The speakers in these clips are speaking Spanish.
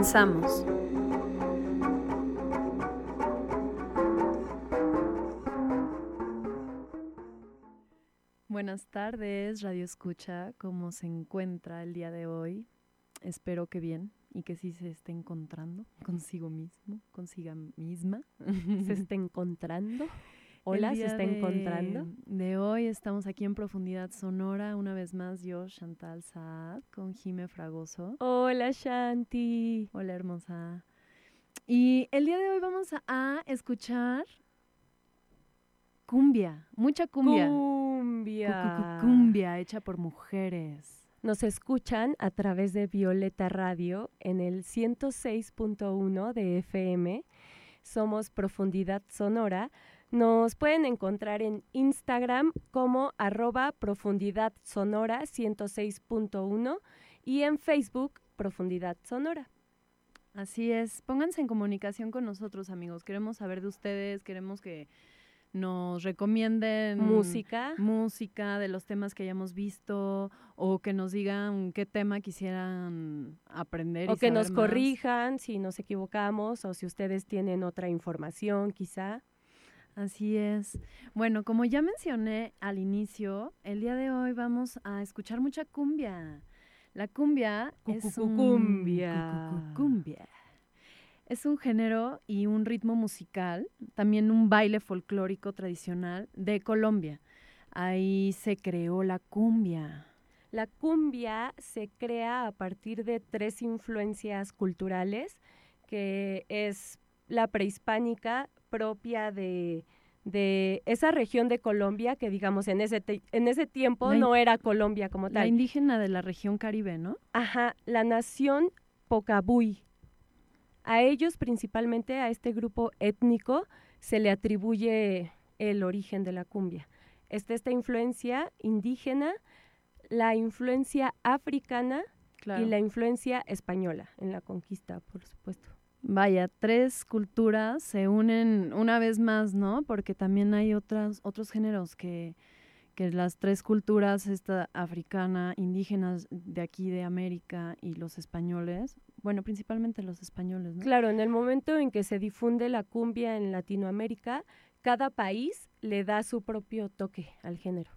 Comenzamos. Buenas tardes, Radio Escucha. ¿Cómo se encuentra el día de hoy? Espero que bien y que sí se esté encontrando consigo mismo, consiga misma. ¿Se esté encontrando? Hola, ¿se está encontrando? De hoy estamos aquí en Profundidad Sonora, una vez más yo, Chantal Saad, con Jime Fragoso. Hola, Shanti. Hola, hermosa. Y el día de hoy vamos a, escuchar cumbia, mucha cumbia. Cumbia. Cumbia hecha por mujeres. Nos escuchan a través de Violeta Radio en el 106.1 de FM. Somos Profundidad Sonora nos pueden encontrar en Instagram como arroba profundidad sonora 106.1 y en Facebook Profundidad Sonora. Así es, pónganse en comunicación con nosotros amigos, queremos saber de ustedes, queremos que nos recomienden música, música de los temas que hayamos visto o que nos digan qué tema quisieran aprender o que nos corrijan si nos equivocamos o si ustedes tienen otra información quizá. Así es. Bueno, como ya mencioné al inicio, el día de hoy vamos a escuchar mucha cumbia. La cumbia es un cumbia. cumbia. Es un género y un ritmo musical, también un baile folclórico tradicional de Colombia. Ahí se creó la cumbia. La cumbia se crea a partir de tres influencias culturales, que es la prehispánica, propia de, esa región de Colombia que digamos en ese en ese tiempo no era Colombia como tal. La indígena de la región caribe, ¿no? Ajá, la nación Pocabuy. A ellos principalmente a este grupo étnico se le atribuye el origen de la cumbia. Está esta influencia indígena, la influencia africana y la influencia española en la conquista, por supuesto. Vaya, tres culturas se unen una vez más, ¿no? Porque también hay otras, otros géneros que, que las tres culturas, esta africana, indígenas de aquí de América y los españoles, bueno, principalmente los españoles, ¿no? Claro, en el momento en que se difunde la cumbia en Latinoamérica, cada país le da su propio toque al género.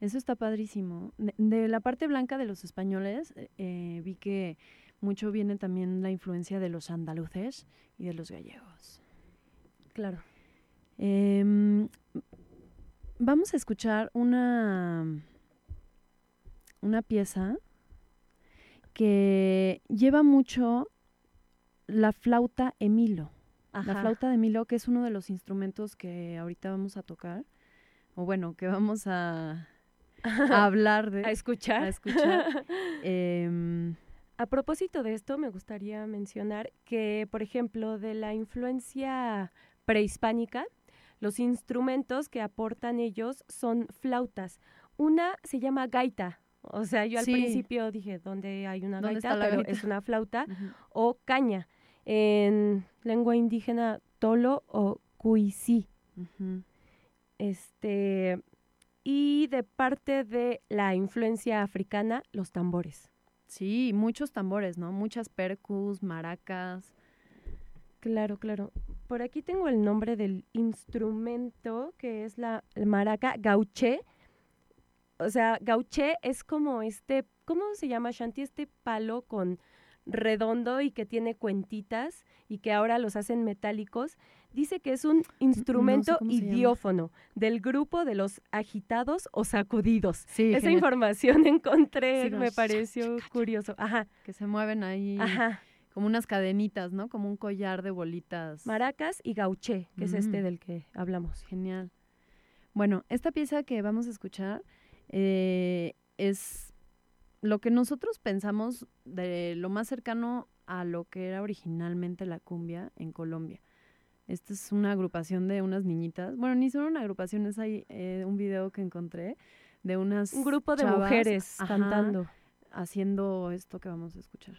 Eso está padrísimo. De, la parte blanca de los españoles, eh, vi que mucho viene también la influencia de los andaluces y de los gallegos. Claro. Em, vamos a escuchar una, una pieza que lleva mucho la flauta Emilo. La flauta de Emilo, que es uno de los instrumentos que ahorita vamos a tocar, o bueno, que vamos a, hablar de. A escuchar. A escuchar. Em, a propósito de esto, me gustaría mencionar que, por ejemplo, de la influencia prehispánica, los instrumentos que aportan ellos son flautas. Una se llama gaita, o sea, yo al principio dije, ¿dónde hay una gaita? Pero es una flauta. O caña, en lengua indígena tolo o cuisí. Este, y de parte de la influencia africana, los tambores. Sí, muchos tambores, ¿no? Muchas percus, maracas. Claro, claro. Por aquí tengo el nombre del instrumento, que es la maraca gauché. O sea, gauché es como este, ¿cómo se llama, Shanti? Este palo con redondo y que tiene cuentitas y que ahora los hacen metálicos, dice que es un instrumento idiófono del grupo de los agitados o sacudidos. Esa información encontré, me pareció curioso. Ajá. Que se mueven ahí. Ajá. como unas cadenitas, ¿no? Como un collar de bolitas. Maracas y gauché, que es este Mm. del que hablamos. Genial. Bueno, esta pieza que vamos a escuchar eh, es lo que nosotros pensamos de lo más cercano a lo que era originalmente la cumbia en Colombia. Esta es una agrupación de unas niñitas. Bueno, ni son una agrupación, es ahí eh, un video que encontré de unas Un grupo de chavas, mujeres ajá, cantando. haciendo esto que vamos a escuchar.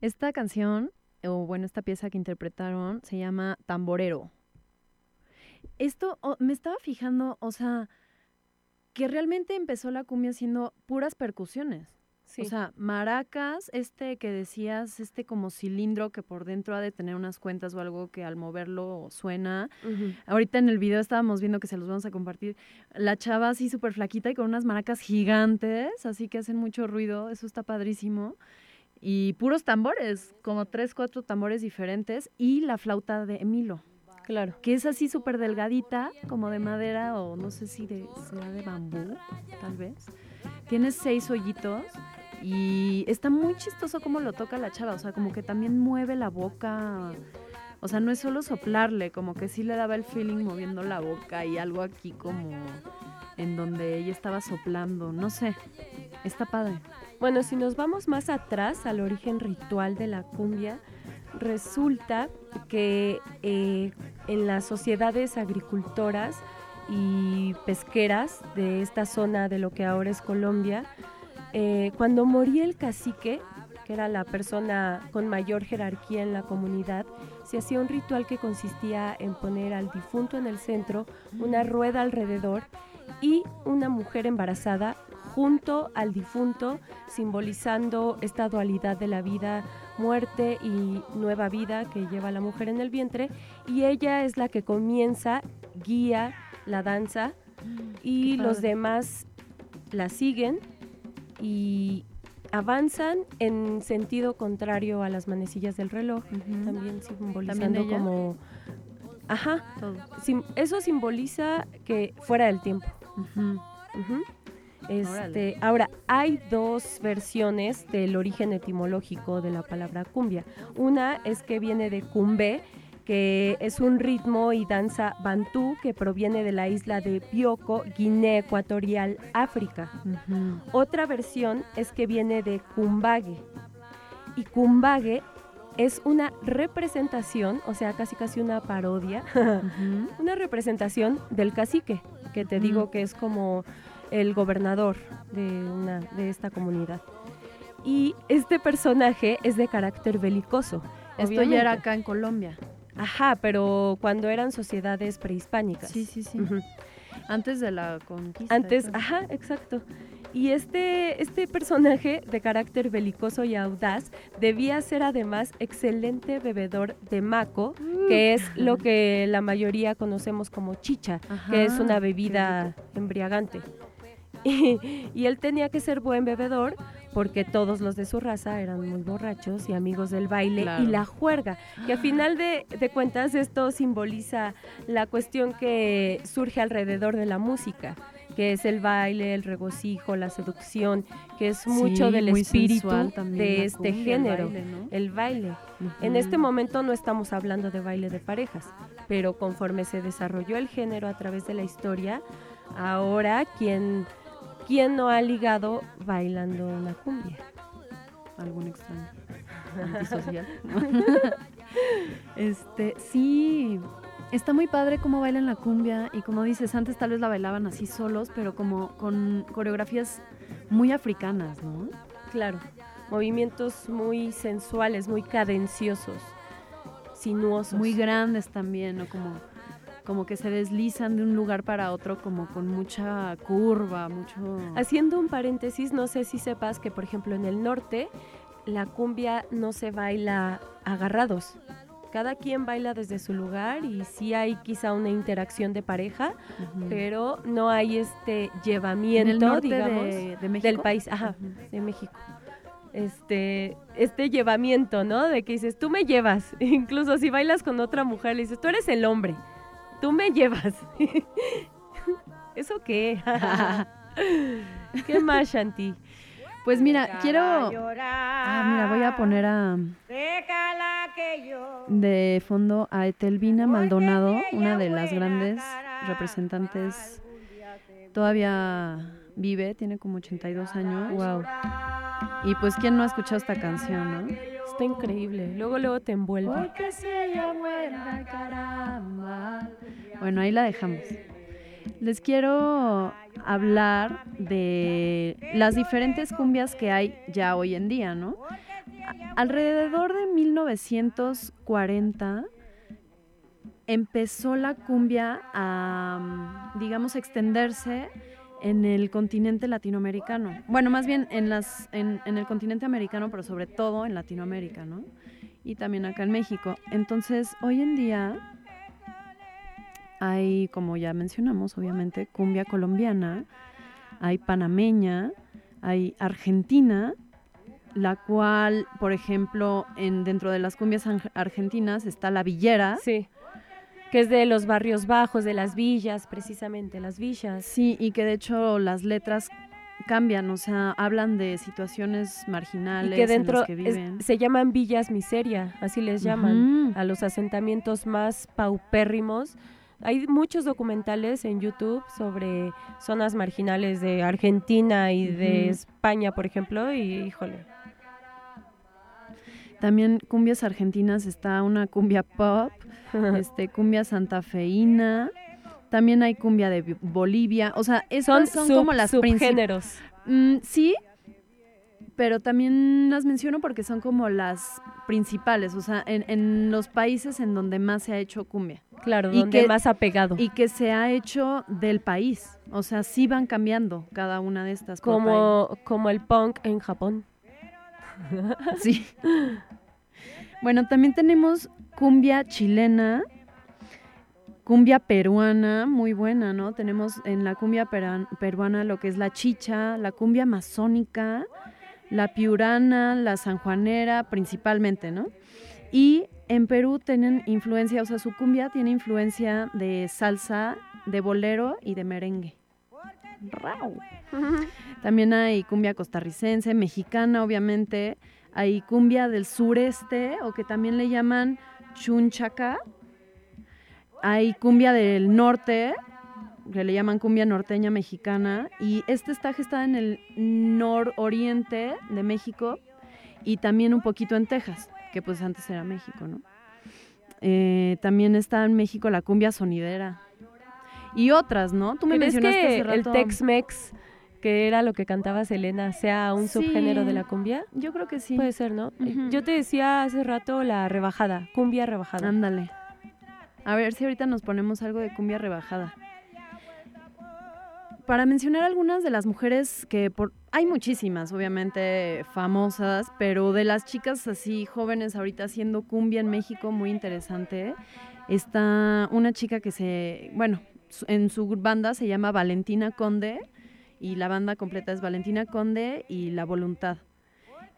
Esta canción, o bueno, esta pieza que interpretaron, se llama Tamborero. Esto me estaba fijando, o sea, que realmente empezó la cumbia siendo puras percusiones. O sea, maracas, este que decías, este como cilindro que por dentro ha de tener unas cuentas o algo que al moverlo suena. Ahorita en el video estábamos viendo que se los vamos a compartir. La chava así súper flaquita y con unas maracas gigantes, así que hacen mucho ruido. Eso está padrísimo. Y puros tambores, como tres, cuatro tambores diferentes. Y la flauta de Emilo. Claro. Que es así súper delgadita, como de madera o no sé si de, será de bambú, tal vez. Tiene seis hoyitos y está muy chistoso cómo lo toca la chava, o sea, como que también mueve la boca. O sea, no es solo soplarle, como que sí le daba el feeling moviendo la boca y algo aquí como en donde ella estaba soplando, no sé, está padre. Bueno, si nos vamos más atrás al origen ritual de la cumbia, resulta que eh, en las sociedades agricultoras y pesqueras de esta zona de lo que ahora es Colombia, eh, cuando moría el cacique, que era la persona con mayor jerarquía en la comunidad, se hacía un ritual que consistía en poner al difunto en el centro, una rueda alrededor y una mujer embarazada junto al difunto, simbolizando esta dualidad de la vida, muerte y nueva vida que lleva la mujer en el vientre. Y ella es la que comienza, guía la danza y los demás la siguen y avanzan en sentido contrario a las manecillas del reloj, también simbolizando como... Ajá, eso simboliza que fuera del tiempo. Este, ahora, hay dos versiones del origen etimológico de la palabra cumbia. Una es que viene de cumbe, que es un ritmo y danza bantú que proviene de la isla de Bioko, Guinea Ecuatorial, África. Otra versión es que viene de Kumbage. Y Kumbage es una representación, o sea, casi casi una parodia, una representación del cacique, que te digo que es como el gobernador de, una, de esta comunidad. Y este personaje es de carácter belicoso. Esto ya era acá en Colombia. Ajá, pero cuando eran sociedades prehispánicas. Sí, sí, sí. Antes de la conquista. Antes, ajá, exacto. Y este, este personaje de carácter belicoso y audaz debía ser además excelente bebedor de maco, que es lo que la mayoría conocemos como chicha, que es una bebida embriagante. Y él tenía que ser buen bebedor porque todos los de su raza eran muy borrachos y amigos del baile y la juerga, que a final de, cuentas esto simboliza la cuestión que surge alrededor de la música que es el baile, el regocijo, la seducción, que es mucho del espíritu de este género, el baile. En este momento no estamos hablando de baile de parejas, pero conforme se desarrolló el género a través de la historia, ahora quien ¿Quién no ha ligado bailando una cumbia? Algún extraño. Antisocial. este, sí. Está muy padre cómo bailan la cumbia y como dices, antes tal vez la bailaban así solos, pero como con coreografías muy africanas, ¿no? Claro, movimientos muy sensuales, muy cadenciosos, sinuosos. Muy grandes también, ¿no? Como como que se deslizan de un lugar para otro como con mucha curva, mucho... Haciendo un paréntesis, no sé si sepas que por ejemplo en el norte la cumbia no se baila agarrados. Cada quien baila desde su lugar y sí hay quizá una interacción de pareja, pero no hay este llevamiento, digamos, del país, ajá, de México este, este llevamiento, ¿no? De que dices, tú me llevas. Incluso si bailas con otra mujer, le dices, tú eres el hombre tú me llevas. ¿Eso qué? ¿Qué más, Shanti? Pues mira, quiero... Ah, mira, voy a poner a... De fondo a Etelvina Maldonado, una de las grandes representantes. Todavía vive, tiene como 82 años. Wow. Y pues, ¿quién no ha escuchado esta canción, no? Está increíble. Luego, luego te envuelve. Bueno, ahí la dejamos. Les quiero hablar de las diferentes cumbias que hay ya hoy en día, ¿no? Alrededor de 1940 empezó la cumbia a, digamos, extenderse en el continente latinoamericano. Bueno, más bien en, las, en, en, el continente americano, pero sobre todo en Latinoamérica, ¿no? Y también acá en México. Entonces, hoy en día hay, como ya mencionamos, obviamente, cumbia colombiana, hay panameña, hay argentina, la cual, por ejemplo, en, dentro de las cumbias argentinas está la villera. Sí. Que es de los barrios bajos, de las villas, precisamente, las villas. Sí, y que de hecho las letras cambian, o sea, hablan de situaciones marginales y que dentro que viven. se llaman villas miseria, así les llaman, a los asentamientos más paupérrimos hay muchos documentales en YouTube sobre zonas marginales de Argentina y de España, por ejemplo, y híjole. También cumbias argentinas está una cumbia pop, este cumbia santafeína, también hay cumbia de Bolivia, o sea, son, son como las subgéneros. Mm, sí, pero también las menciono porque son como las principales, o sea, en, los países en donde más se ha hecho cumbia. Claro, y donde más ha pegado. Y que se ha hecho del país, o sea, sí van cambiando cada una de estas. Como, como el punk en Japón. Sí. Bueno, también tenemos cumbia chilena, cumbia peruana, muy buena, ¿no? Tenemos en la cumbia peruana lo que es la chicha, la cumbia masónica, la piurana, la sanjuanera principalmente, ¿no? Y en Perú tienen influencia, o sea, su cumbia tiene influencia de salsa, de bolero y de merengue. También hay cumbia costarricense, mexicana, obviamente. Hay cumbia del sureste, o que también le llaman chunchaca. Hay cumbia del norte, que le llaman cumbia norteña mexicana, y este está gestada en el nororiente de México y también un poquito en Texas, que pues antes era México, ¿no? Eh, también está en México la cumbia sonidera y otras, ¿no? Tú me mencionaste que el Tex-Mex que era lo que cantaba Selena, sea un subgénero de la cumbia? Yo creo que sí. Puede ser, ¿no? Yo te decía hace rato la rebajada, cumbia rebajada. Ándale. A ver si ahorita nos ponemos algo de cumbia rebajada para mencionar algunas de las mujeres que por, hay muchísimas, obviamente famosas, pero de las chicas así jóvenes ahorita haciendo cumbia en México, muy interesante. Está una chica que se, bueno, en su banda se llama Valentina Conde y la banda completa es Valentina Conde y La Voluntad.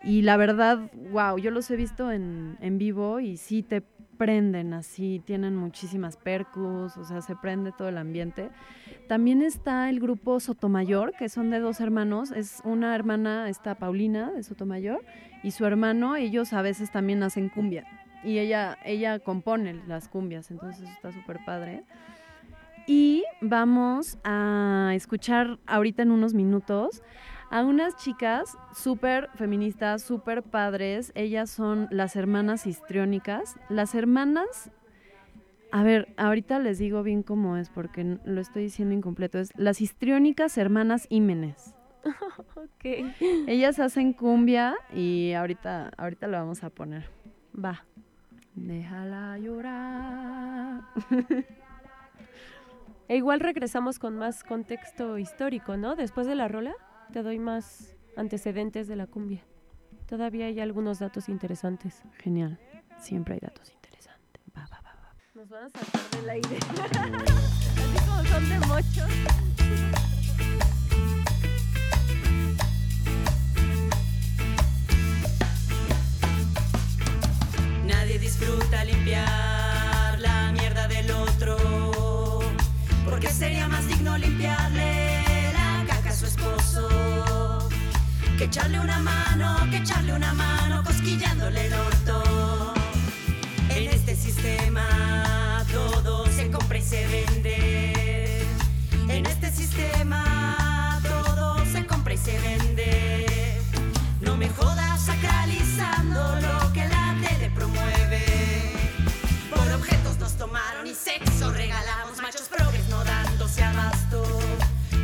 Y la verdad, wow, yo los he visto en, en vivo y sí te prenden así, tienen muchísimas percus, o sea, se prende todo el ambiente. También está el grupo Sotomayor, que son de dos hermanos, es una hermana, está Paulina de Sotomayor, y su hermano, ellos a veces también hacen cumbia, y ella, ella compone las cumbias, entonces está súper padre. Y vamos a escuchar ahorita en unos minutos a unas chicas súper feministas, súper padres. Ellas son las hermanas histriónicas. Las hermanas, a ver, ahorita les digo bien cómo es porque lo estoy diciendo incompleto. Es las histriónicas hermanas Ímenes. ok. Ellas hacen cumbia y ahorita, ahorita lo vamos a poner. Va. Déjala llorar. e igual regresamos con más contexto histórico, ¿no? Después de la rola te doy más antecedentes de la cumbia. Todavía hay algunos datos interesantes. Genial. Siempre hay datos interesantes. Va, va, va, va. Nos van a sacar del aire. Así como son de mochos. Nadie disfruta limpiar Porque sería más digno limpiarle su esposo. Que echarle una mano, que echarle una mano, cosquillándole el orto. En este sistema todo se compra y se vende. En este sistema todo se compra y se vende. No me jodas sacralizando lo que la tele promueve. Por objetos nos tomaron y sexo regalamos,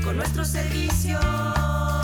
con nuestros servicios.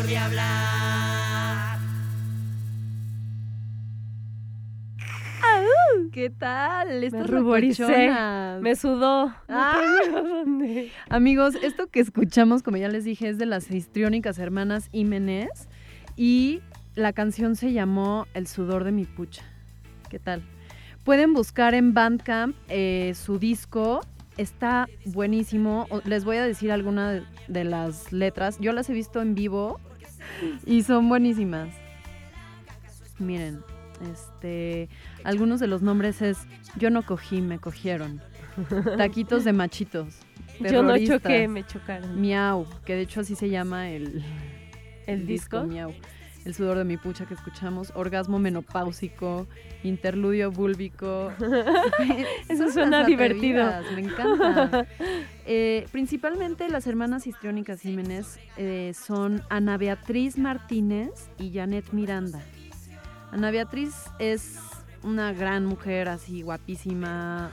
Por diabla. ¿Qué tal? Me ruboricé, locochonas. me sudó. Ah. dónde. Amigos, esto que escuchamos, como ya les dije, es de las histriónicas hermanas Jiménez y la canción se llamó El sudor de mi pucha. ¿Qué tal? Pueden buscar en Bandcamp eh, su disco, está buenísimo. Les voy a decir algunas de las letras. Yo las he visto en vivo y son buenísimas. Miren, este, algunos de los nombres es Yo no cogí, me cogieron. Taquitos de machitos. Yo no choqué, me chocaron. Miau, que de hecho así se llama el, ¿El disco? Miau. El sudor de mi pucha que escuchamos, orgasmo menopáusico, interludio búlbico. Eso suena divertido. Me encanta. Eh, principalmente las hermanas histriónicas Jiménez eh, son Ana Beatriz Martínez y Janet Miranda. Ana Beatriz es una gran mujer, así guapísima.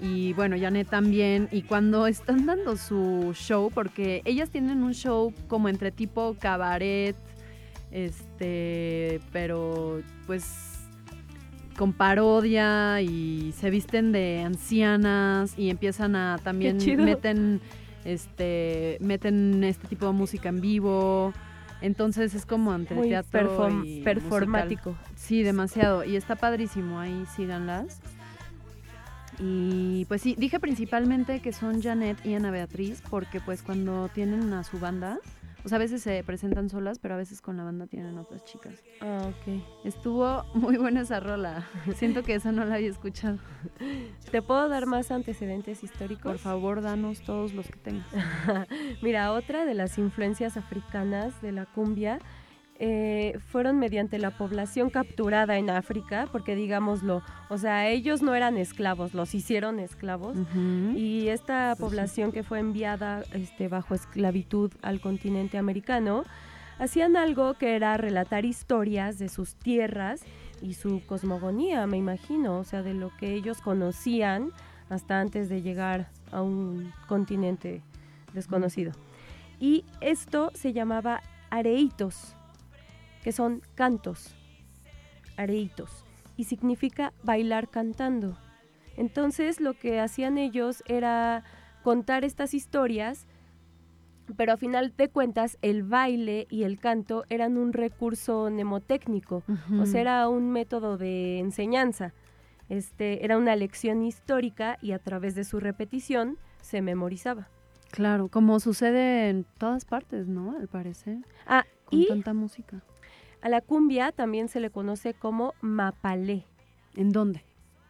Y bueno, Janet también. Y cuando están dando su show, porque ellas tienen un show como entre tipo cabaret, este, pero pues con parodia y se visten de ancianas y empiezan a también meten este meten este tipo de música en vivo. Entonces es como entre Muy teatro perform- y musical. performático. Sí, demasiado. Y está padrísimo, ahí síganlas. Y pues sí, dije principalmente que son Janet y Ana Beatriz, porque pues cuando tienen a su banda, o sea, a veces se presentan solas, pero a veces con la banda tienen otras chicas. Ah, ok. Estuvo muy buena esa rola. Siento que esa no la había escuchado. ¿Te puedo dar más antecedentes históricos? Por favor, danos todos los que tengas. Mira, otra de las influencias africanas de la cumbia eh, fueron mediante la población capturada en África, porque digámoslo, o sea, ellos no eran esclavos, los hicieron esclavos. Y esta población que fue enviada este, bajo esclavitud al continente americano, hacían algo que era relatar historias de sus tierras y su cosmogonía, me imagino, o sea, de lo que ellos conocían hasta antes de llegar a un continente desconocido. Y esto se llamaba areitos, que son cantos, areitos, y significa bailar cantando. Entonces lo que hacían ellos era contar estas historias, pero a final de cuentas el baile y el canto eran un recurso mnemotécnico, o sea, era un método de enseñanza. Este, era una lección histórica y a través de su repetición se memorizaba. Claro, como sucede en todas partes, ¿no? Al parecer. Ah, Con y tanta música. A la cumbia también se le conoce como mapalé ¿En dónde?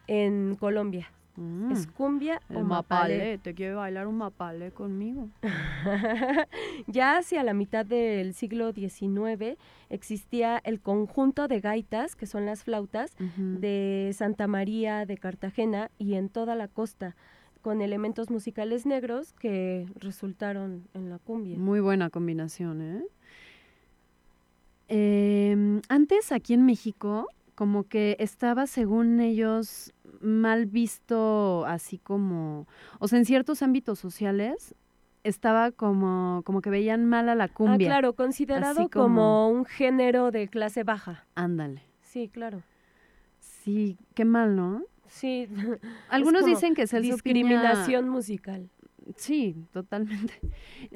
en Colombia. Mm, ¿Es cumbia el o mapalé? mapale. ¿Te quiere bailar un mapale conmigo? ya hacia la mitad del siglo XIX existía el conjunto de gaitas, que son las flautas, de Santa María de Cartagena y en toda la costa, con elementos musicales negros que resultaron en la cumbia. Muy buena combinación, ¿eh? Em, antes aquí en México, como que estaba, según ellos, mal visto, así como, o sea, en ciertos ámbitos sociales, estaba como, como que veían mal a la Ah, cumbia. claro, considerado como... como- un género de clase baja. Ándale. Sí, claro. Sí, qué mal, ¿no? Sí, Algunos dicen que Celso discriminación musical. Sí, totalmente.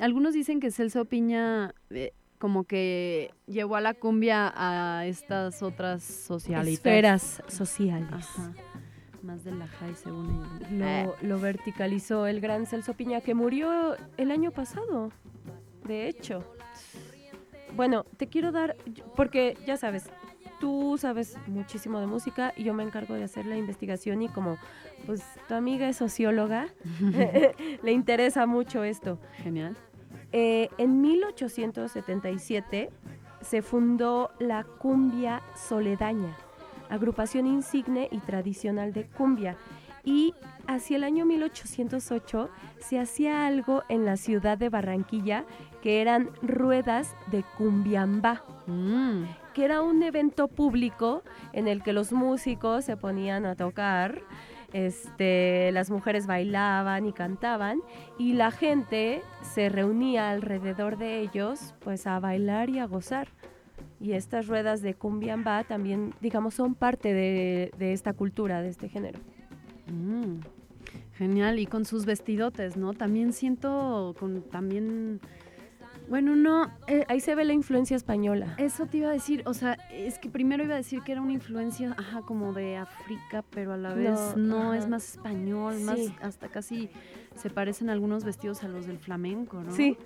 Algunos dicen que Celso Piña eh, como que llevó a la cumbia a estas otras socialitas. Esferas sociales. Ajá. más de la high según ella. Lo, Eh, lo verticalizó el gran Celso Piña, que murió el año pasado, de hecho. Bueno, te quiero dar, porque ya sabes, tú sabes muchísimo de música y yo me encargo de hacer la investigación y como pues tu amiga es socióloga, le interesa mucho esto. Genial. Eh, en 1877 se fundó la Cumbia Soledaña, agrupación insigne y tradicional de cumbia. Y hacia el año 1808 se hacía algo en la ciudad de Barranquilla que eran ruedas de cumbiambá, Mm, que era un evento público en el que los músicos se ponían a tocar, este, las mujeres bailaban y cantaban y la gente se reunía alrededor de ellos pues a bailar y a gozar. Y estas ruedas de cumbiambá también, digamos, son parte de, de esta cultura, de este género. mm. Genial. Y con sus vestidotes, ¿no? También siento con también. Bueno, no. eh, Ahí se ve la influencia española. Eso te iba a decir, o sea, es que primero iba a decir que era una influencia, ajá, como de África, pero a la vez No, es más español, más hasta casi se parecen algunos vestidos a los del flamenco, ¿no? Sí,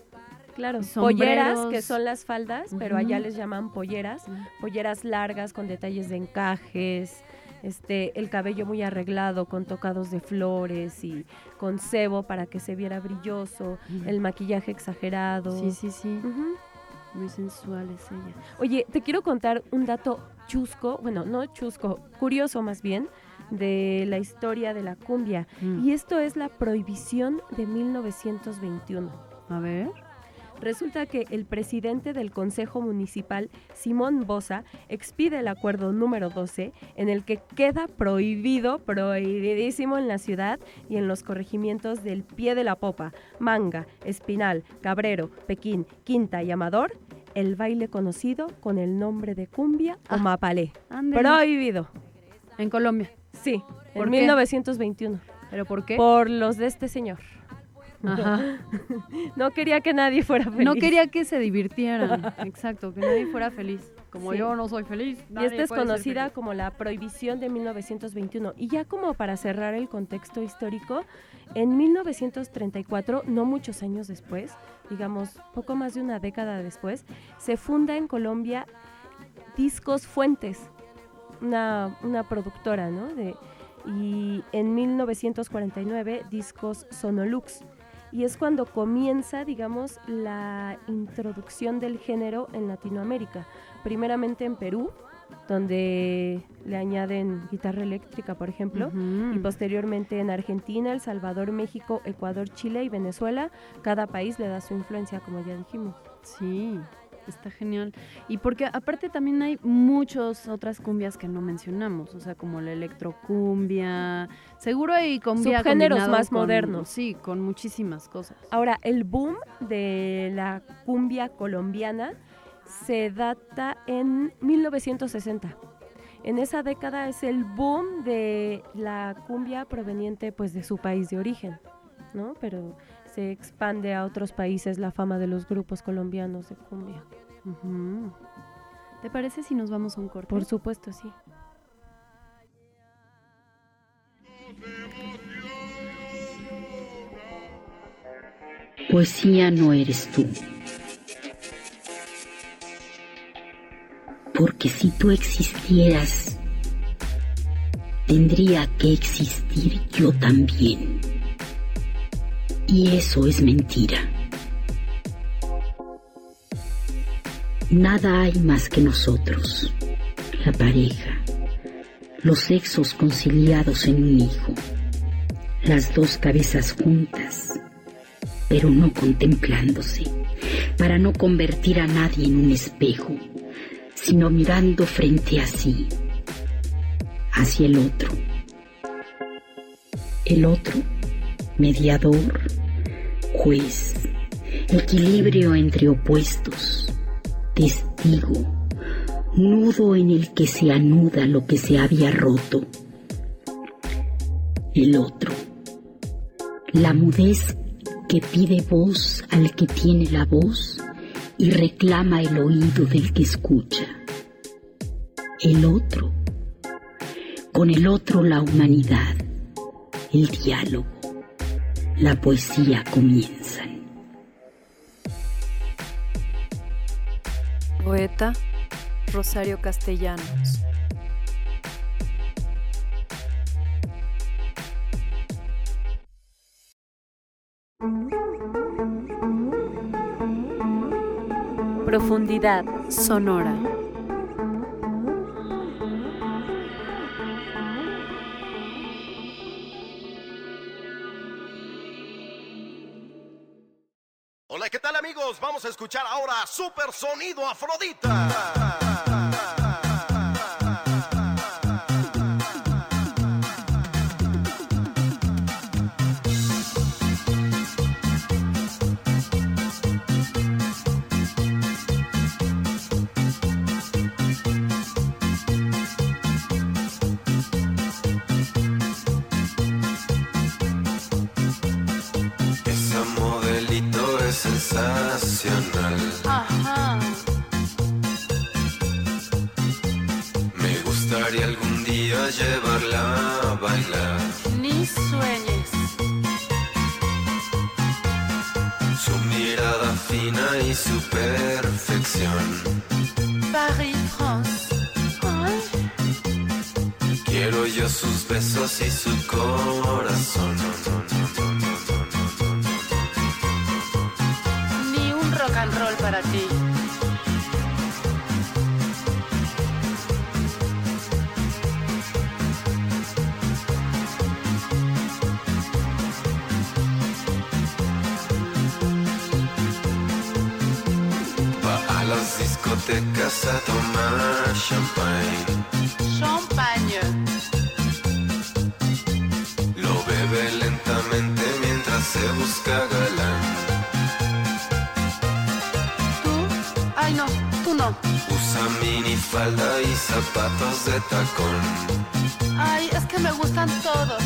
claro. Sombreros. Polleras, que son las faldas, pero allá les llaman polleras. Polleras largas con detalles de encajes, este, el cabello muy arreglado con tocados de flores y con cebo para que se viera brilloso, el maquillaje exagerado. Sí, sí, sí, muy sensual es ella. Oye, te quiero contar un dato chusco, bueno, no chusco, curioso más bien, de la historia de la cumbia. Mm. Y esto es la prohibición de 1921. A ver. Resulta que el presidente del Consejo Municipal, Simón Bosa, expide el acuerdo número 12 en el que queda prohibido, prohibidísimo en la ciudad y en los corregimientos del pie de la popa, Manga, Espinal, Cabrero, Pekín, Quinta y Amador, el baile conocido con el nombre de cumbia o Ah. mapalé. Ándale. Prohibido. En Colombia. Sí, ¿Por en qué? 1921. ¿Pero por qué? Por los de este señor. Ajá. No quería que nadie fuera feliz. No quería que se divirtieran. Exacto, que nadie fuera feliz. Como Sí. yo no soy feliz. Y esta es conocida como la prohibición de 1921. Y ya como para cerrar el contexto histórico, en 1934, no muchos años después, digamos poco más de una década después, se funda en Colombia Discos Fuentes, una, una productora, ¿no? De, y en 1949 Discos Sonolux. Y es cuando comienza, digamos, la introducción del género en Latinoamérica. Primeramente en Perú, donde le añaden guitarra eléctrica, por ejemplo. Y posteriormente en Argentina, El Salvador, México, Ecuador, Chile y Venezuela. Cada país le da su influencia, como ya dijimos. Sí, está genial. Y porque aparte también hay muchas otras cumbias que no mencionamos, o sea, como la electrocumbia, seguro hay cumbia Subgéneros más con- modernos. Sí, con muchísimas cosas. Ahora, el boom de la cumbia colombiana se data en 1960. En esa década es el boom de la cumbia proveniente pues de su país de origen, ¿no? Pero se expande a otros países la fama de los grupos colombianos de cumbia. ¿Te parece si nos vamos a un corte? Por supuesto, sí. Poesía no eres tú. Porque si tú existieras, tendría que existir yo también. Y eso es mentira. Nada hay más que nosotros, la pareja, los sexos conciliados en un hijo, las dos cabezas juntas, pero no contemplándose, para no convertir a nadie en un espejo, sino mirando frente a sí, hacia el otro. El otro, mediador, juez, equilibrio entre opuestos, testigo, nudo en el que se anuda lo que se había roto. El otro, la mudez que pide voz al que tiene la voz y reclama el oído del que escucha. El otro, con el otro la humanidad, el diálogo, la poesía comienzan. Poeta Rosario Castellanos. Profundidad sonora. Escuchar ahora Super Sonido Afrodita. Ay, no, tú no. Usa minifalda y zapatos de tacón. Ay, es que me gustan todos.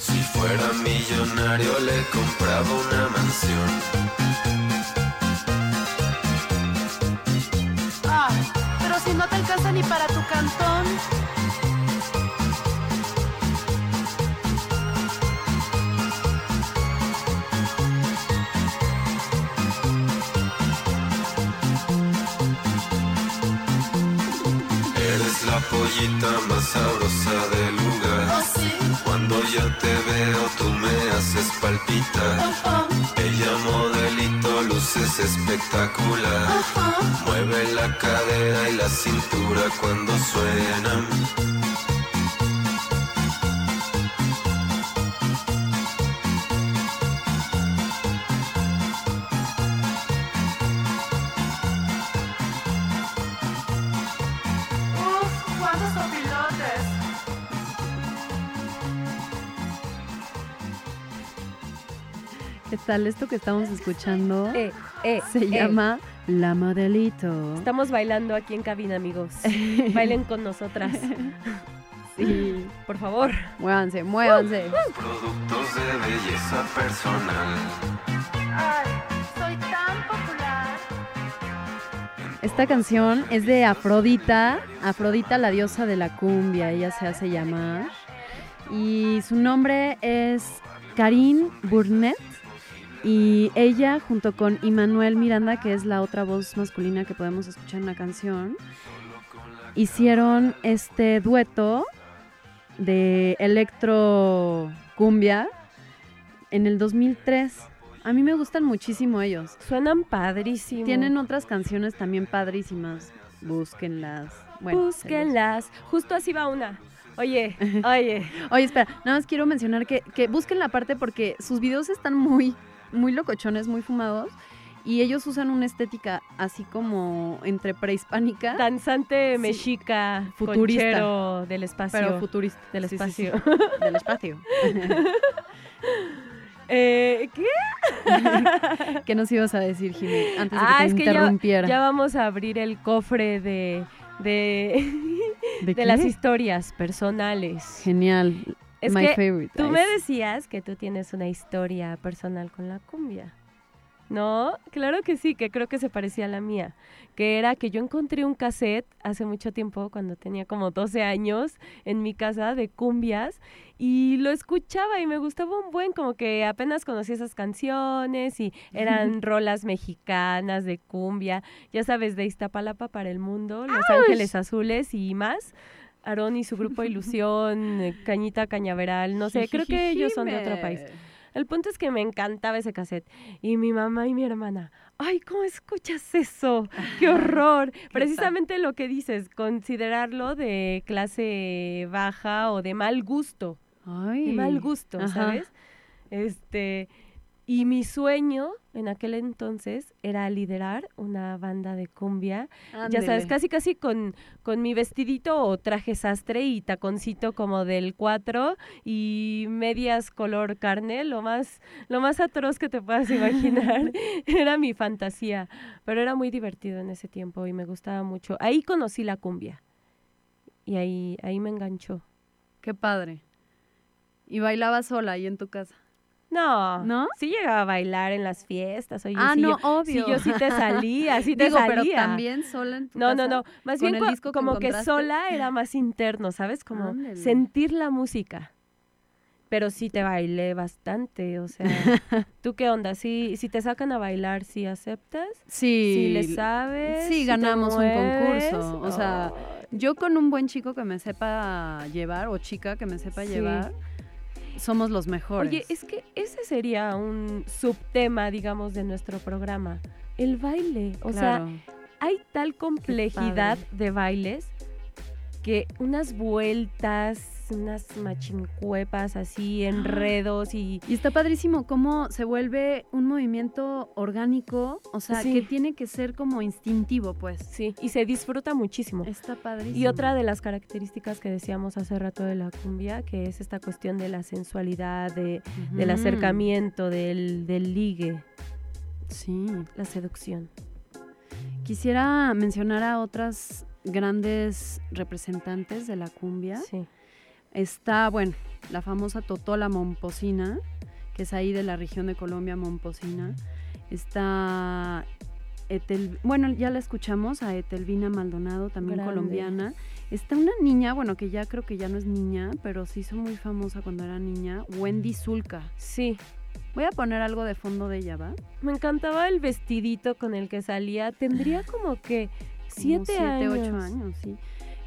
Si fuera millonario le compraba una mansión. Ay, pero si no te alcanza ni para tu cantón. Pollita más sabrosa del lugar. Oh, sí. Cuando yo te veo tú me haces palpitar. Ella modelito luces espectacular. Mueve la cadera y la cintura cuando suenan. Tal? Esto que estamos escuchando Eh, eh, se eh. llama La Modelito. Estamos bailando aquí en cabina, amigos. Bailen con nosotras. Sí. Por favor. Muévanse, muévanse. Productos de belleza personal. Ay, soy tan popular. Esta canción es de Afrodita, Afrodita la diosa de la cumbia, ella se hace llamar. Y su nombre es Karine Burnett. Y ella, junto con Immanuel Miranda, que es la otra voz masculina que podemos escuchar en la canción, hicieron este dueto de electro cumbia en el 2003. A mí me gustan muchísimo ellos. Suenan padrísimo. Tienen otras canciones también padrísimas. Búsquenlas. Bueno, Búsquenlas. Justo así va una. Oye, oye. Oye, espera, nada más quiero mencionar que, que busquen la parte porque sus videos están muy, muy locochones, muy fumados. Y ellos usan una estética así como entre prehispánica, Danzante Sí. mexica, Futurista. conchero del espacio. pero futurista. Del Sí, sí, sí. espacio. Del espacio. Eh, ¿Qué? ¿Qué nos ibas a decir, Jimmy? Antes de que Ah, te es que ya, ya vamos a abrir el cofre de, de, ¿De, de las historias personales. Genial. Es My que favorite. Tú me decías que tú tienes una historia personal con la cumbia. No, claro que sí, que creo que se parecía a la mía. Que era que yo encontré un cassette hace mucho tiempo, cuando tenía como 12 años, en mi casa de cumbias, y lo escuchaba y me gustaba un buen, como que apenas conocí esas canciones y eran rolas mexicanas de cumbia, ya sabes, de Iztapalapa para el mundo, Los Ángeles Azules y más. Aarón y su grupo Ilusión, eh, Cañita Cañaveral, no sé, creo que ellos son de otro país. El punto es que me encantaba ese cassette. Y mi mamá y mi hermana, ay, ¿cómo escuchas eso? ¡Qué horror! Precisamente lo que dices, considerarlo de clase baja o de mal gusto. Ay. De mal gusto, Ajá. ¿sabes? Este, y mi sueño en aquel entonces era liderar una banda de cumbia. Ya sabes, casi casi con, con mi vestidito o traje sastre y taconcito como del 4 y medias color carne, lo más, lo más atroz que te puedas imaginar. era mi fantasía, pero era muy divertido en ese tiempo y me gustaba mucho. Ahí conocí la cumbia y ahí, ahí me enganchó. Qué padre. Y bailaba sola ahí en tu casa. No, ¿No? Sí llegaba a bailar en las fiestas. Oye, ah, sí no, yo, obvio. Sí, yo sí te salía, sí te Digo, salía. pero también sola en tu No, casa. no, no. Más bien el co- disco como que sola era más interno, ¿sabes? Como sentir la música. Pero sí te bailé bastante, o sea, ¿tú qué onda? Si, si te sacan a bailar, ¿sí aceptas? Sí. ¿Sí le sabes? Sí, ¿Sí ganamos un concurso. O sea, yo con un buen chico que me sepa llevar o chica que me sepa Sí. llevar, somos los mejores. Oye, es que ese sería un subtema, digamos, de nuestro programa. El baile. O sea, hay tal complejidad de bailes que unas vueltas, unas machincuepas así, enredos y... Y está padrísimo cómo se vuelve un movimiento orgánico, o sea, Sí. que tiene que ser como instintivo, pues. Sí, y se disfruta muchísimo. Está padrísimo. Y otra de las características que decíamos hace rato de la cumbia, que es esta cuestión de la sensualidad, de, del Ujú. acercamiento, del, del ligue, Sí. la seducción. Quisiera mencionar a otras grandes representantes de la cumbia. Sí. Está, bueno, la famosa Totola Momposina, que es ahí de la región de Colombia, Momposina. Está, Etel, bueno, ya la escuchamos, a Etelvina Maldonado, también Grande. colombiana. Está una niña, bueno, que ya creo que ya no es niña, pero se hizo muy famosa cuando era niña, Wendy Zulka. Sí. Voy a poner algo de fondo de ella, ¿va? Me encantaba el vestidito con el que salía. Tendría como que Como siete, siete, años. ocho años, sí.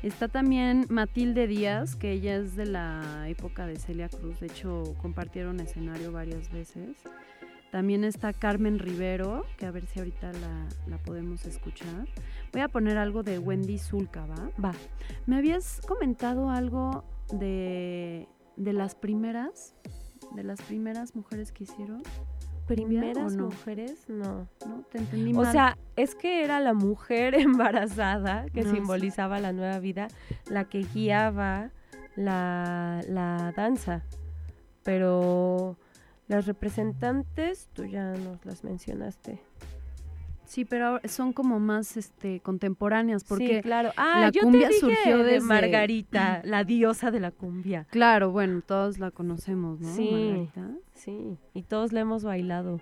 Está también Matilde Díaz, que ella es de la época de Celia Cruz, de hecho compartieron escenario varias veces. También está Carmen Rivero, que a ver si ahorita la, la podemos escuchar. Voy a poner algo de Wendy Zulka, ¿va? Va. Me habías comentado algo de, de las primeras, de las primeras mujeres que hicieron, Primeras o no? mujeres, no. ¿no? Te entendí O mal. sea, es que era la mujer embarazada que sí. simbolizaba la nueva vida, la que guiaba la, la danza. Pero las representantes, tú ya nos las mencionaste. Sí, pero son como más este contemporáneas, porque sí, claro. Ah, la yo cumbia te dije surgió de desde- Margarita, la diosa de la cumbia. Claro, bueno, todos la conocemos, ¿no? Sí. Margarita? Sí, y todos la hemos bailado.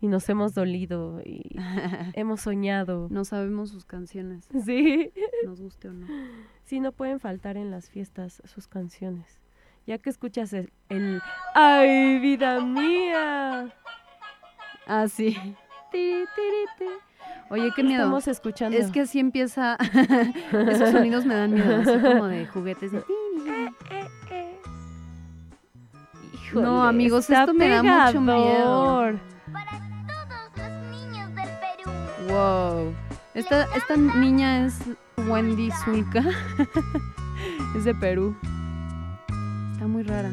Y nos hemos dolido y hemos soñado. No sabemos sus canciones, Sí. nos guste o no. Sí, no pueden faltar en las fiestas sus canciones. Ya que escuchas el, el ¡Ay, vida mía! Ah, sí. Tiri, tiri, ti. Oye, qué miedo. Estamos escuchando. Es que así empieza. Esos sonidos me dan miedo, así como de juguetes. de tiri. Híjole, No, amigos, esto me da mucho miedo. pegador. Todos los niños del Perú. Wow. Esta, esta niña es Wendy Zulka. es de Perú. Está muy rara.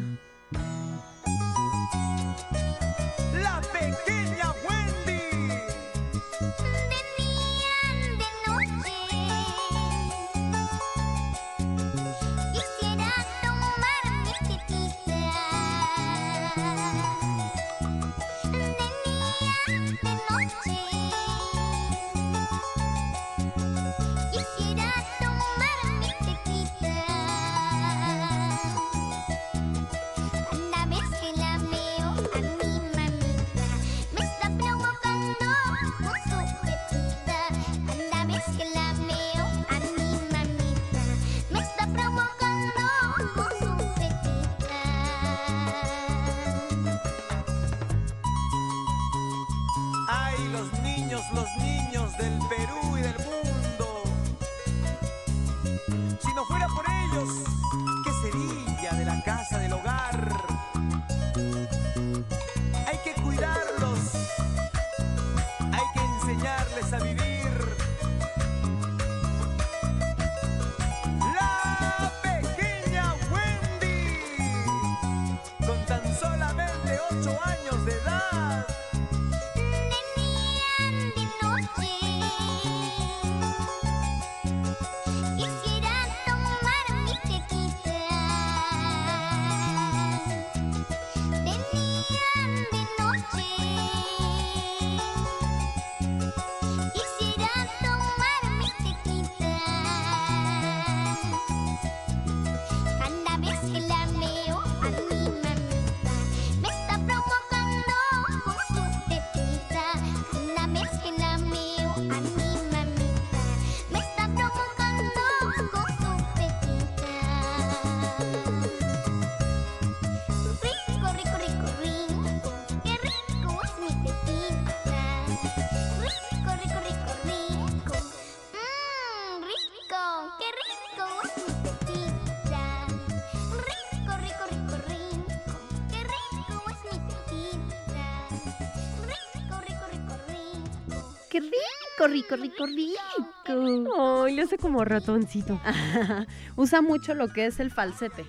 ¡Qué rico, rico, rico, rico! Ay, le hace como ratoncito. Usa mucho lo que es el falsete,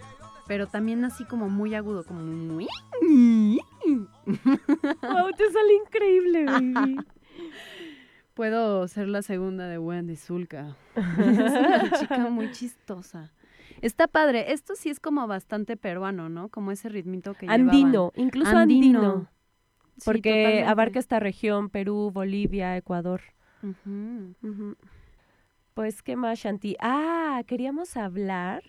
pero también así como muy agudo, como muy... Wow, te sale increíble, baby. Puedo ser la segunda de Wendy Zulka. es una chica muy chistosa. Está padre. Esto sí es como bastante peruano, ¿no? Como ese ritmito que llevaban. Andino, incluso andino. Porque abarca esta región, Perú, Bolivia, Ecuador. Pues, ¿qué más, Shanti? Ah, queríamos hablar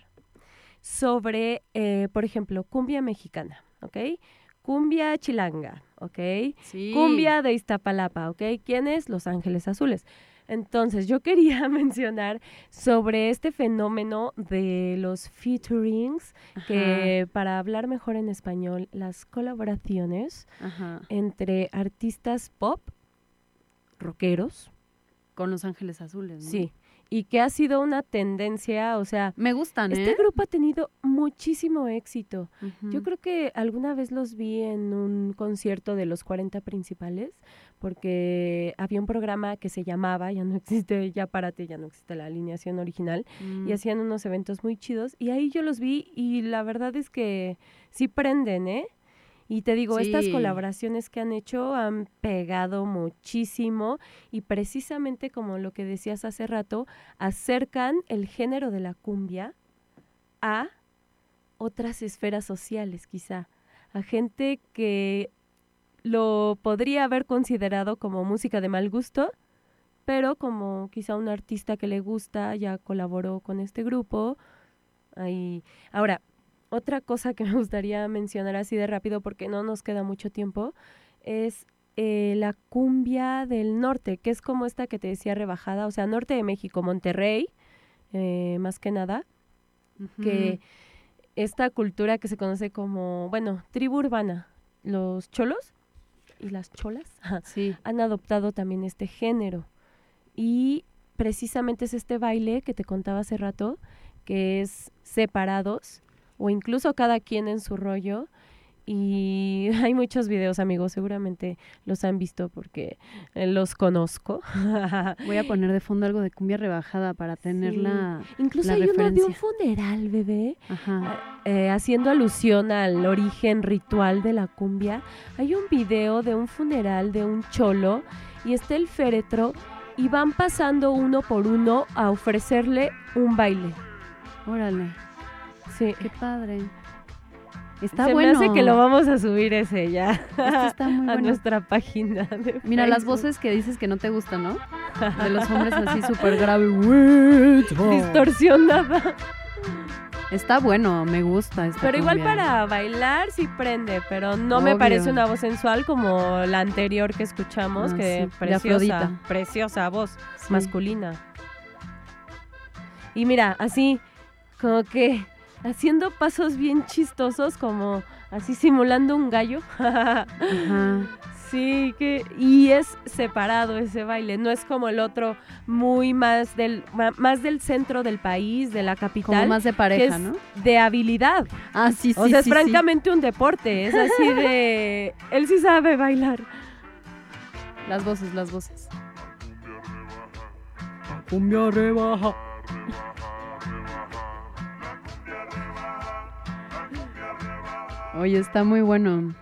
sobre, eh, por ejemplo, cumbia mexicana, ¿ok? Cumbia chilanga, ¿ok? Sí. Cumbia de Iztapalapa, ¿ok? ¿Quién es? Los Ángeles Azules. Entonces, yo quería mencionar sobre este fenómeno de los featurings, que para hablar mejor en español, las colaboraciones Ajá. entre artistas pop, rockeros, Con Los Ángeles Azules, ¿no? sí, y que ha sido una tendencia, o sea, Me gustan, ¿eh? este grupo ha tenido muchísimo éxito. Yo creo que alguna vez los vi en un concierto de los 40 principales, porque había un programa que se llamaba, ya no existe, ya párate, ya no existe la alineación original, Mm. y hacían unos eventos muy chidos, y ahí yo los vi, y la verdad es que sí prenden, ¿eh? Y te digo, estas colaboraciones que han hecho han pegado muchísimo y precisamente como lo que decías hace rato, acercan el género de la cumbia a otras esferas sociales, quizá, a gente que lo podría haber considerado como música de mal gusto, pero como quizá un artista que le gusta ya colaboró con este grupo. Ahí. Ahora, otra cosa que me gustaría mencionar así de rápido porque no nos queda mucho tiempo es eh, la cumbia del norte, que es como esta que te decía rebajada, o sea, norte de México, Monterrey, eh, más que nada, que esta cultura que se conoce como, bueno, tribu urbana, los cholos y las cholas Sí. han adoptado también este género. Y precisamente es este baile que te contaba hace rato, que es separados o incluso cada quien en su rollo. Y hay muchos videos, amigos, seguramente los han visto porque eh, los conozco. Voy a poner de fondo algo de cumbia rebajada para tener Sí. Incluso la hay uno de un referencia. funeral, bebé, Ajá. eh, haciendo alusión al origen ritual de la cumbia. Hay un video de un funeral de un cholo y está el féretro y van pasando uno por uno a ofrecerle un baile. Órale. Sí. Qué padre. Está Se bueno. me hace que lo vamos a subir ese ya Esto está muy a bueno. nuestra página. de Mira, las voces que dices que no te gustan, ¿no? De los hombres así súper grave. Distorsionada. Está bueno, me gusta Pero igual para bailar sí prende, pero no me parece una voz sensual como la anterior que escuchamos, Ah, que sí, preciosa, preciosa voz Sí. masculina. Y mira, así como que haciendo pasos bien chistosos como así simulando un gallo. Ajá. Sí, que y es separado ese baile, no es como el otro muy más del más del centro del país, de la capital, Como más de que pareja, es ¿no? de habilidad. Ah, sí, sí, o sea, sí, es sí. francamente un deporte, es así de él sí sabe bailar. Las voces, las voces. Cumbia rebaja. Oye, está muy bueno.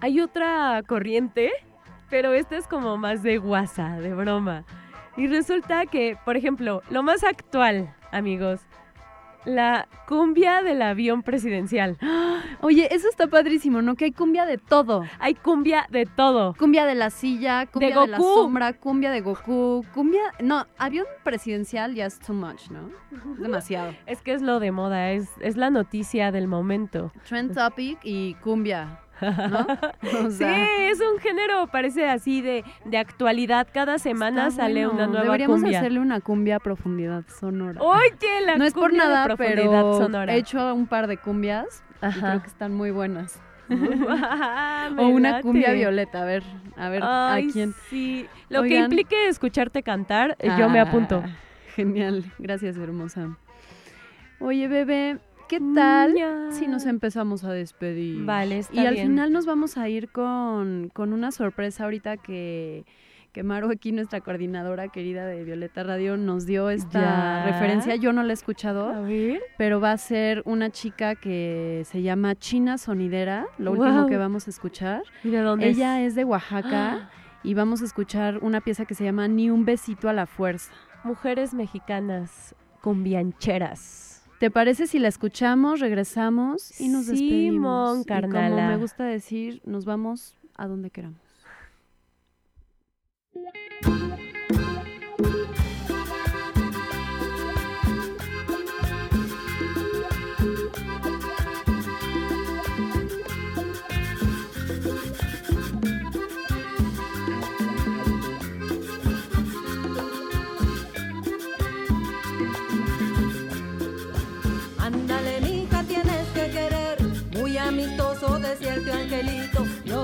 hay otra corriente, pero esta es como más de guasa, de broma. Y resulta que, por ejemplo, lo más actual, amigos, la cumbia del avión presidencial. Oye, eso está padrísimo, ¿no? Que hay cumbia de todo. Hay cumbia de todo. Cumbia de la silla, cumbia de, la Goku. sombra, cumbia de Goku, cumbia... No, avión presidencial ya es too much, ¿no? Demasiado. Es que es lo de moda, es, es la noticia del momento. Trend topic y cumbia, ¿no? O sea, sí, es un género, parece así de, de actualidad. Cada semana sale bueno. una nueva Deberíamos cumbia. hacerle una cumbia a profundidad sonora. Oye, la no es por nada, pero sonora. he hecho un par de cumbias y Ajá. creo que están muy buenas. Ah, o una cumbia violeta, a ver, a ver Ay, a quién. Sí, lo que implique escucharte cantar, eh, yo me Ah, apunto. Genial, gracias hermosa. Oye, bebé, ¿qué tal Ya. si nos empezamos a despedir? Vale, está Y al bien. final nos vamos a ir con, con una sorpresa ahorita que, que Maru aquí, nuestra coordinadora querida de Violeta Radio, nos dio esta Ya. referencia. Yo no la he escuchado, A ver. pero va a ser una chica que se llama China Sonidera, lo último que vamos a escuchar. ¿Y de dónde Ella es? es de Oaxaca y vamos a escuchar una pieza que se llama Ni un besito a la fuerza. Mujeres mexicanas cumbiancheras. ¿Te parece si la escuchamos, regresamos y nos despedimos? Simón, Y como carnala. me gusta decir, nos vamos a donde queramos.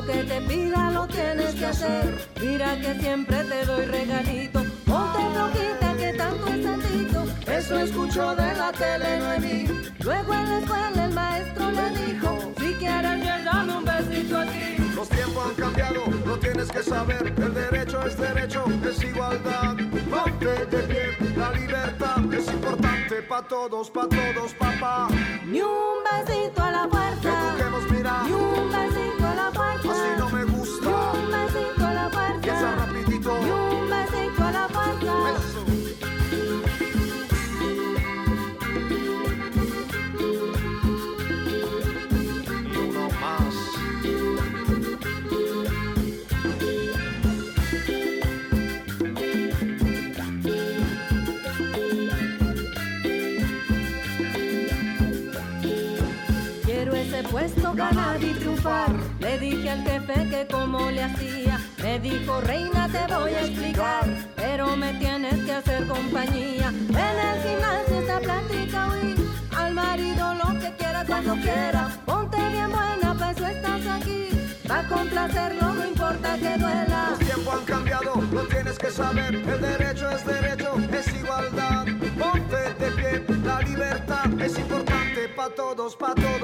Que te pida lo tienes que hacer. Mira que siempre te doy regalito. Ponte flojita que tanto es santito. Eso escuchó de la tele Noemí. Luego en la escuela el maestro le dijo: Si quieres, dame un besito aquí. Los tiempos han cambiado, lo tienes que saber. El derecho es derecho, es igualdad. Ponte de pie, la libertad es importante para todos, para todos, papá. Un besito a la Que puerta. busquemos, mira, Ni un besito a la puerta. así no me dije al jefe que cómo le hacía. Me dijo, reina, te voy a explicar. Pero me tienes que hacer compañía. En el gimnasio esta plática oí. Al marido lo que quiera cuando quiera. Ponte bien buena, pues estás aquí. Va a complacerlo, no importa que duela. Los tiempos han cambiado, lo tienes que saber. El derecho es derecho, es igualdad. Ponte de pie, la libertad es importante para todos, para todos,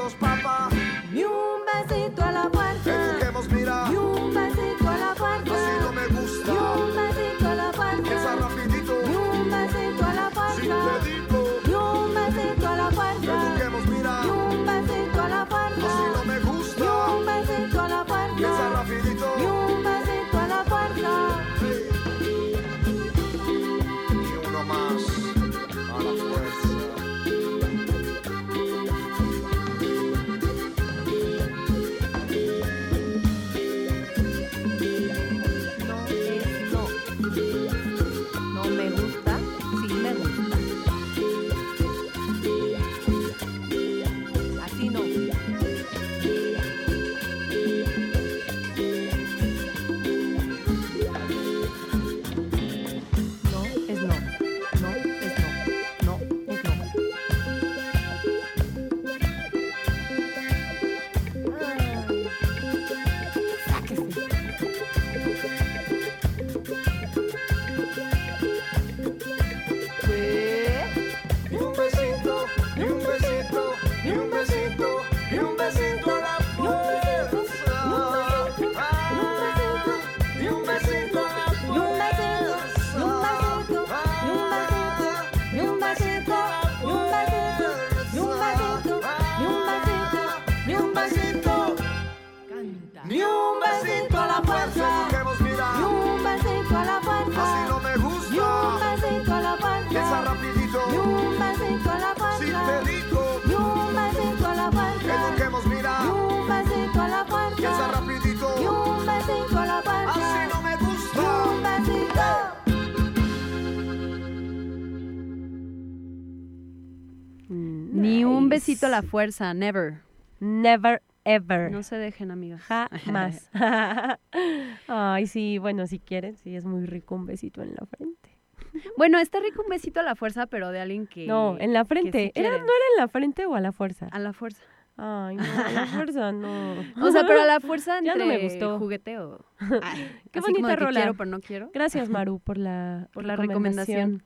besito a la fuerza, never. Never ever. No se dejen, amigas. Jamás. Ay, sí, bueno, si quieren, sí, es muy rico un besito en la frente. Bueno, está rico un besito a la fuerza, pero de alguien que... No, en la frente. sí ¿Era, ¿No era en la frente o a la fuerza? A la fuerza. Ay, no, a la fuerza no. O sea, pero a la fuerza Ya entre no me gustó. jugueteo. Ay, Qué bonita rola. quiero, pero no quiero. Gracias, Maru, por la, Por la recomendación.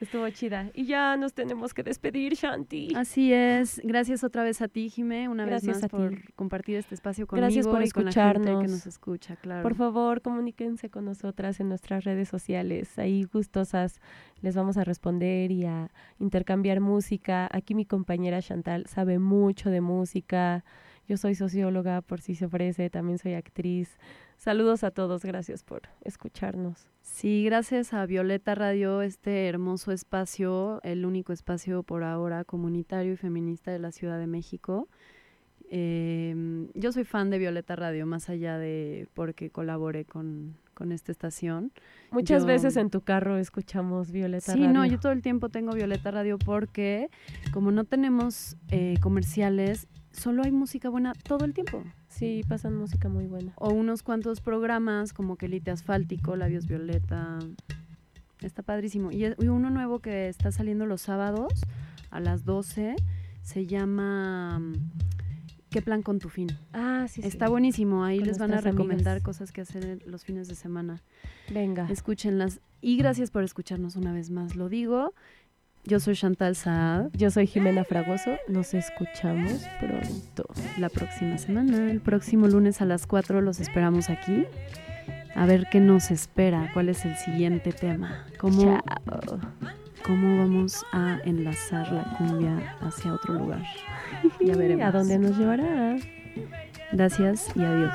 Estuvo chida. Y ya nos tenemos que despedir, Shanti. Así es. Gracias otra vez a ti, Jimé, una Gracias vez a más ti. por compartir este espacio conmigo Gracias por y con la gente que escucharnos. nos escucha, claro. Por favor, comuníquense con nosotras en nuestras redes sociales. Ahí gustosas les vamos a responder y a intercambiar música. Aquí mi compañera Chantal sabe mucho de música. Yo soy socióloga, por si se ofrece, también soy actriz. Saludos a todos, gracias por escucharnos. Sí, gracias a Violeta Radio, este hermoso espacio, el único espacio por ahora comunitario y feminista de la Ciudad de México. Eh, yo soy fan de Violeta Radio, más allá de porque colaboré con, con esta estación. Muchas Yo- veces en tu carro escuchamos Violeta Sí, Radio. no, yo todo el tiempo tengo Violeta Radio porque como no tenemos eh, comerciales, solo hay música buena todo el tiempo. Sí, pasan música muy buena. O unos cuantos programas como Quelite Asfáltico, Labios Violeta. Está padrísimo. Y, uno nuevo que está saliendo los sábados a las 12 se llama mm, ¿Qué plan con tu fin? Ah, sí, sí. Está buenísimo. Ahí Con les van a recomendar amigas. cosas que hacer los fines de semana. Venga. Escúchenlas. Y gracias por escucharnos una vez más. Lo digo. Yo soy Chantal Saad. Yo soy Jimena Fragoso. Nos escuchamos pronto. La próxima semana, el próximo lunes a las 4 los esperamos aquí. A ver qué nos espera, cuál es el siguiente tema. ¿Cómo, Chao. cómo vamos a enlazar la cumbia hacia otro lugar? Ya veremos. ¿A dónde nos llevará? Gracias y adiós.